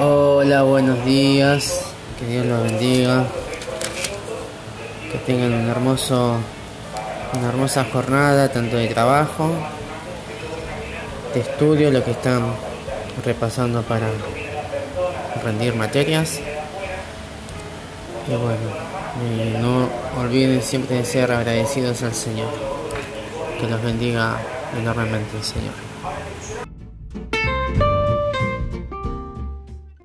Hola, buenos días. Que Dios los bendiga. Que tengan un hermoso, una hermosa jornada, tanto de trabajo, de estudio, lo que están repasando para rendir materias. Y bueno, eh, no olviden siempre de ser agradecidos al Señor. Que los bendiga enormemente el Señor.